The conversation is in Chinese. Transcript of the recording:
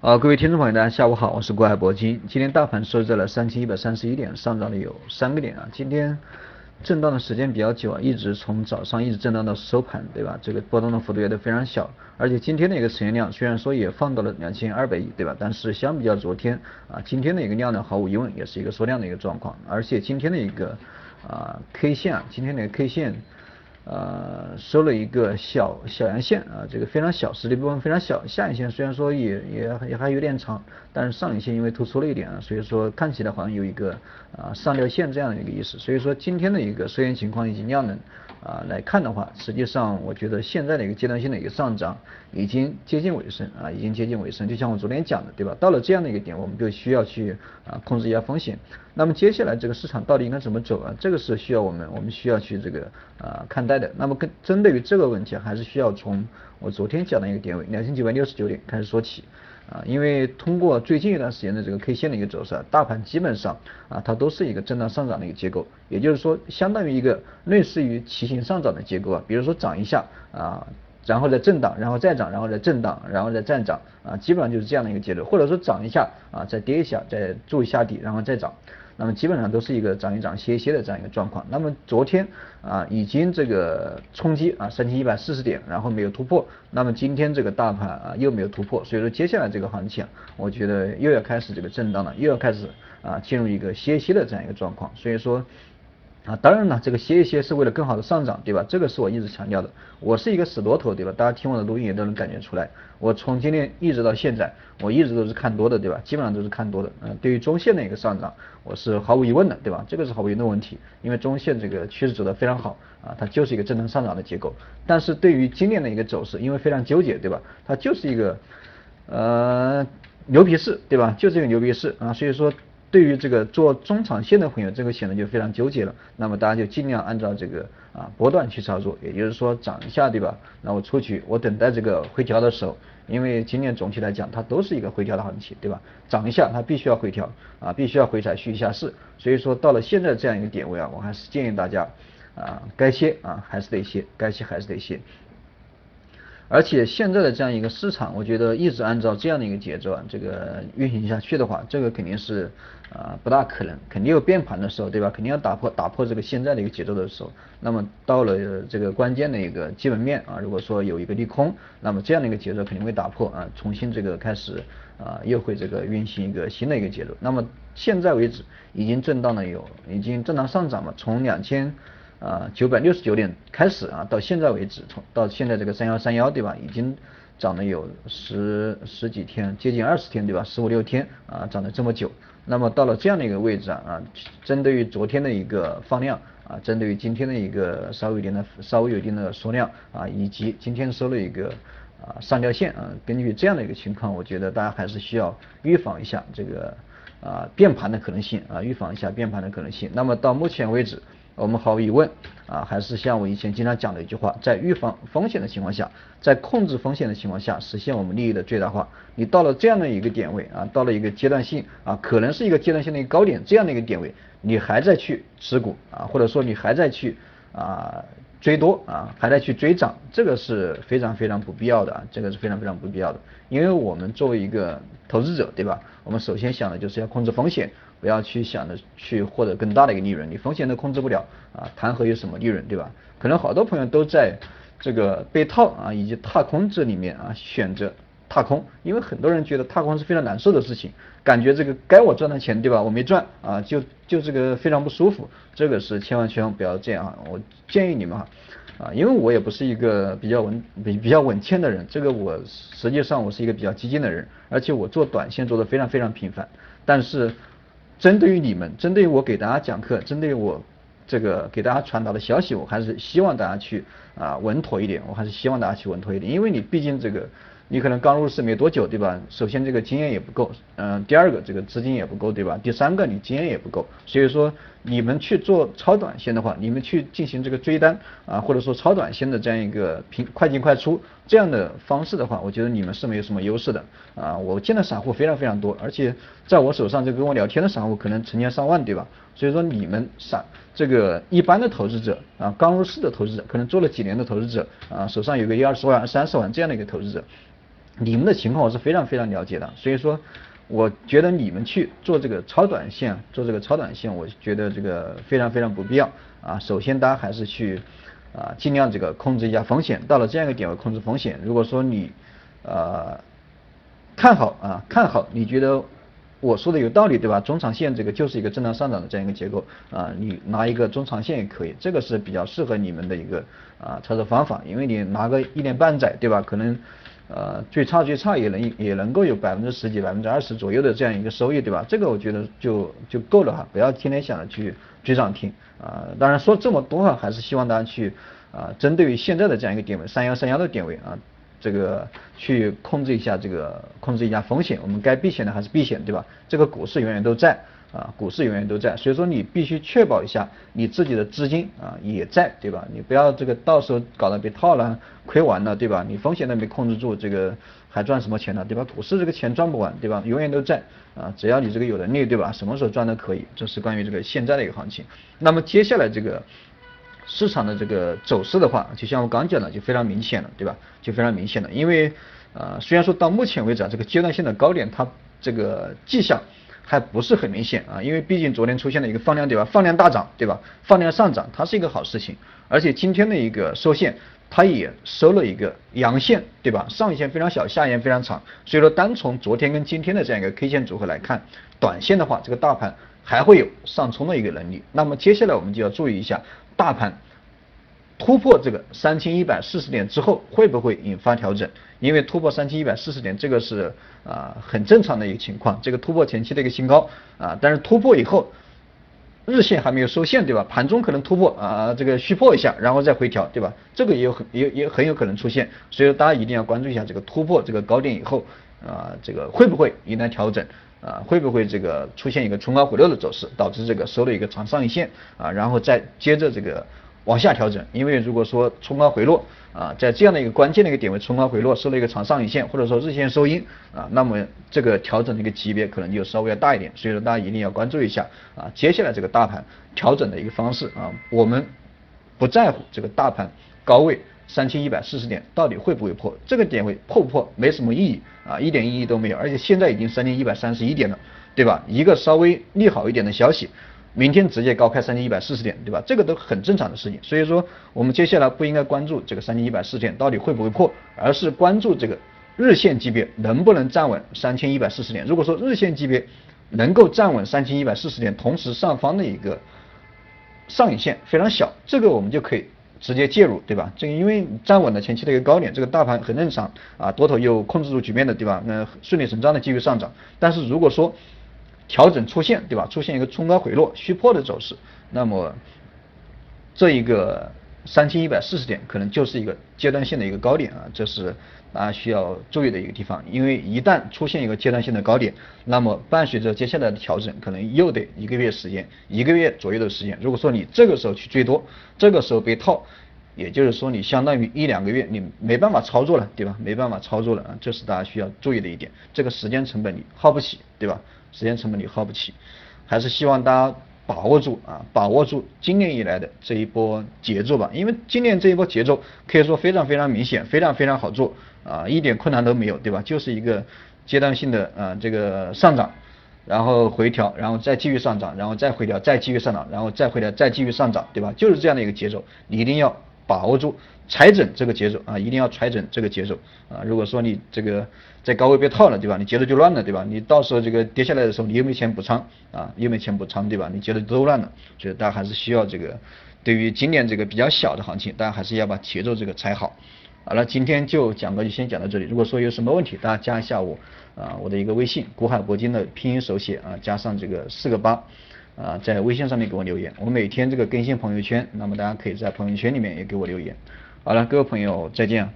啊，各位听众朋友，大家下午好，我是国海铂金。今天大盘收在了三千一百三十一点，上涨了有三个点啊。今天震荡的时间比较久啊，一直从早上一直震荡到收盘，对吧？这个波动的幅度也都非常小，而且今天的一个成交量虽然说也放到了两千二百亿，对吧？但是相比较昨天啊，今天的一个量呢，毫无疑问也是一个缩量的一个状况，而且今天的一个啊 K 线啊，今天的 K 线。呃，收了一个小小阳线啊，这个非常小，实力部分非常小。下影线虽然说也也也还有点长，但是上影线因为突出了一点啊，所以说看起来好像有一个啊上吊线这样的一个意思。所以说今天的一个收线情况以及量能。啊，来看的话，实际上我觉得现在的一个阶段性的一个上涨已经接近尾声啊，已经接近尾声。就像我昨天讲的，对吧？到了这样的一个点，我们就需要去啊控制一下风险。那么接下来这个市场到底应该怎么走啊？这个是需要我们我们需要去这个啊看待那么跟针对于这个问题，还是需要从我昨天讲的一个点位两千九百六十九点开始说起。啊，因为通过最近一段时间的这个 K 线的一个走势，大盘基本上啊，它都是一个震荡上涨的一个结构，也就是说，相当于一个类似于骑行上涨的结构啊，比如说涨一下啊，然后再震荡，然后再涨，然后再震荡，然后再再涨啊，基本上就是这样的一个节奏，或者说涨一下啊，再跌一下，再做一下底，然后再涨。那么基本上都是一个涨一涨歇一歇的这样一个状况。那么昨天啊已经这个冲击啊三千一百四十点，然后没有突破。那么今天这个大盘啊又没有突破，所以说接下来这个行情，我觉得又要开始这个震荡了，又要开始啊进入一个歇歇的这样一个状况。所以说。啊，当然了，这个歇一歇是为了更好的上涨，对吧？这个是我一直强调的。我是一个死多头，对吧？大家听我的录音也都能感觉出来。我从今天一直到现在，我一直都是看多的，对吧？基本上都是看多的。嗯，对于中线的一个上涨，我是毫无疑问的，对吧？这个是毫无疑问的问题，因为中线这个趋势走得非常好啊，它就是一个正常上涨的结构。但是对于今年的一个走势，因为非常纠结，对吧？它就是一个呃牛皮市，对吧？就是一个牛皮市啊，所以说。对于这个做中长线的朋友，这个显得就非常纠结了。那么大家就尽量按照这个啊波段去操作，也就是说涨一下，对吧？那我出去，我等待这个回调的时候，因为今年总体来讲它都是一个回调的行情，对吧？涨一下它必须要回调啊，必须要回踩续一下势。所以说到了现在这样一个点位啊，我还是建议大家啊该歇啊还是得歇，该歇还是得歇。而且现在的这样一个市场，我觉得一直按照这样的一个节奏啊，这个运行下去的话，这个肯定是啊不大可能，肯定有变盘的时候，对吧？肯定要打破打破这个现在的一个节奏的时候，那么到了这个关键的一个基本面啊，如果说有一个利空，那么这样的一个节奏肯定会打破啊，重新这个开始啊又会这个运行一个新的一个节奏。那么现在为止已经震荡了有，已经震荡上涨嘛，从两千。啊，九百六十九点开始啊，到现在为止，从到现在这个三幺三幺对吧，已经涨了有十十几天，接近二十天对吧，十五六天啊，涨了这么久。那么到了这样的一个位置啊，啊，针对于昨天的一个放量啊，针对于今天的一个稍微有点的稍微有一定的缩量啊，以及今天收了一个啊上吊线啊，根据这样的一个情况，我觉得大家还是需要预防一下这个啊变盘的可能性啊，预防一下变盘的可能性。那么到目前为止。我们毫无疑问啊，还是像我以前经常讲的一句话，在预防风险的情况下，在控制风险的情况下，实现我们利益的最大化。你到了这样的一个点位啊，到了一个阶段性啊，可能是一个阶段性的一个高点，这样的一个点位，你还在去持股啊，或者说你还在去啊追多啊，还在去追涨，这个是非常非常不必要的啊，这个是非常非常不必要的。因为我们作为一个投资者，对吧？我们首先想的就是要控制风险。不要去想着去获得更大的一个利润，你风险都控制不了啊，谈何有什么利润，对吧？可能好多朋友都在这个被套啊以及踏空这里面啊选择踏空，因为很多人觉得踏空是非常难受的事情，感觉这个该我赚的钱对吧，我没赚啊，就就这个非常不舒服，这个是千万千万不要这样啊！我建议你们哈啊，因为我也不是一个比较稳比比较稳健的人，这个我实际上我是一个比较激进的人，而且我做短线做的非常非常频繁，但是。针对于你们，针对于我给大家讲课，针对于我这个给大家传达的消息，我还是希望大家去啊稳妥一点，我还是希望大家去稳妥一点，因为你毕竟这个。你可能刚入市没多久，对吧？首先这个经验也不够，嗯，第二个这个资金也不够，对吧？第三个你经验也不够，所以说你们去做超短线的话，你们去进行这个追单啊，或者说超短线的这样一个平快进快出这样的方式的话，我觉得你们是没有什么优势的啊。我见的散户非常非常多，而且在我手上就跟我聊天的散户可能成千上万，对吧？所以说你们散这个一般的投资者啊，刚入市的投资者，可能做了几年的投资者啊，手上有个一二十万、三十万这样的一个投资者。你们的情况我是非常非常了解的，所以说，我觉得你们去做这个超短线，做这个超短线，我觉得这个非常非常不必要啊。首先，大家还是去啊尽量这个控制一下风险，到了这样一个点位控制风险。如果说你呃看好啊看好，你觉得我说的有道理对吧？中长线这个就是一个震荡上涨的这样一个结构啊，你拿一个中长线也可以，这个是比较适合你们的一个啊操作方法，因为你拿个一年半载对吧？可能。呃，最差最差也能也能够有百分之十几、百分之二十左右的这样一个收益，对吧？这个我觉得就就够了哈，不要天天想着去追涨停啊。当然说这么多哈，还是希望大家去啊，针对于现在的这样一个点位三幺三幺的点位啊，这个去控制一下这个控制一下风险，我们该避险的还是避险，对吧？这个股市永远都在。啊，股市永远都在，所以说你必须确保一下你自己的资金啊也在，对吧？你不要这个到时候搞得被套了，亏完了，对吧？你风险都没控制住，这个还赚什么钱呢，对吧？股市这个钱赚不完，对吧？永远都在啊，只要你这个有能力，对吧？什么时候赚都可以。这是关于这个现在的一个行情。那么接下来这个市场的这个走势的话，就像我刚讲的，就非常明显了，对吧？就非常明显了，因为呃，虽然说到目前为止啊，这个阶段性的高点它这个迹象。还不是很明显啊，因为毕竟昨天出现了一个放量，对吧？放量大涨，对吧？放量上涨，它是一个好事情。而且今天的一个收线，它也收了一个阳线，对吧？上影线非常小，下影线非常长。所以说，单从昨天跟今天的这样一个 K 线组合来看，短线的话，这个大盘还会有上冲的一个能力。那么接下来我们就要注意一下，大盘突破这个三千一百四十点之后，会不会引发调整？因为突破三千一百四十点，这个是啊很正常的一个情况，这个突破前期的一个新高啊，但是突破以后，日线还没有收线，对吧？盘中可能突破啊，这个虚破一下，然后再回调，对吧？这个也有很也也很有可能出现，所以说大家一定要关注一下这个突破这个高点以后啊，这个会不会迎来调整啊？会不会这个出现一个冲高回落的走势，导致这个收了一个长上影线啊，然后再接着这个。往下调整，因为如果说冲高回落啊，在这样的一个关键的一个点位冲高回落，收了一个长上影线，或者说日线收阴啊，那么这个调整的一个级别可能就稍微要大一点，所以说大家一定要关注一下啊，接下来这个大盘调整的一个方式啊，我们不在乎这个大盘高位三千一百四十点到底会不会破，这个点位破不破没什么意义啊，一点意义都没有，而且现在已经三千一百三十一点了，对吧？一个稍微利好一点的消息。明天直接高开三千一百四十点，对吧？这个都很正常的事情。所以说，我们接下来不应该关注这个三千一百四十点到底会不会破，而是关注这个日线级别能不能站稳三千一百四十点。如果说日线级别能够站稳三千一百四十点，同时上方的一个上影线非常小，这个我们就可以直接介入，对吧？这个因为站稳了前期的一个高点，这个大盘很正常啊，多头又控制住局面的，对吧？那顺理成章的继续上涨。但是如果说调整出现，对吧？出现一个冲高回落、虚破的走势，那么这一个三千一百四十点可能就是一个阶段性的一个高点啊，这是大家需要注意的一个地方。因为一旦出现一个阶段性的高点，那么伴随着接下来的调整，可能又得一个月时间，一个月左右的时间。如果说你这个时候去追多，这个时候被套，也就是说你相当于一两个月你没办法操作了，对吧？没办法操作了啊，这是大家需要注意的一点，这个时间成本你耗不起，对吧？时间成本你耗不起，还是希望大家把握住啊，把握住今年以来的这一波节奏吧。因为今年这一波节奏可以说非常非常明显，非常非常好做啊，一点困难都没有，对吧？就是一个阶段性的啊这个上涨，然后回调，然后再继续上涨，然后再回调，再继续上涨，然后再回调，再继续上涨，对吧？就是这样的一个节奏，你一定要把握住。踩准这个节奏啊，一定要踩准这个节奏啊！如果说你这个在高位被套了，对吧？你节奏就乱了，对吧？你到时候这个跌下来的时候，你又没钱补仓啊，又没钱补仓，对吧？你节奏都乱了，所以大家还是需要这个，对于今年这个比较小的行情，大家还是要把节奏这个踩好。好了，今天就讲个就先讲到这里。如果说有什么问题，大家加一下我啊，我的一个微信，古海铂金的拼音手写啊，加上这个四个八啊，在微信上面给我留言。我每天这个更新朋友圈，那么大家可以在朋友圈里面也给我留言。好了，各位朋友，再见。